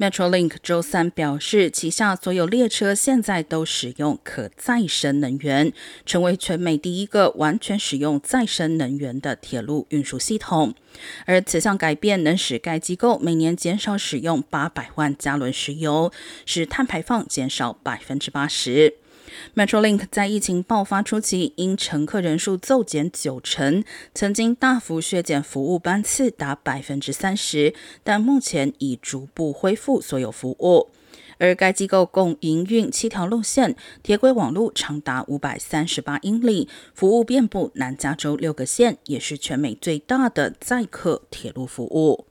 Metrolink 周三表示，旗下所有列车现在都使用可再生能源，成为全美第一个完全使用再生能源的铁路运输系统。而此项改变能使该机构每年减少使用八百万加仑石油，使碳排放减少百分之八十。Metrolink 在疫情爆发初期，因乘客人数骤减九成，曾经大幅削减服务班次达百分之三十，但目前已逐步恢复所有服务。而该机构共营运七条路线，铁轨网路长达五百三十八英里，服务遍布南加州六个县，也是全美最大的载客铁路服务。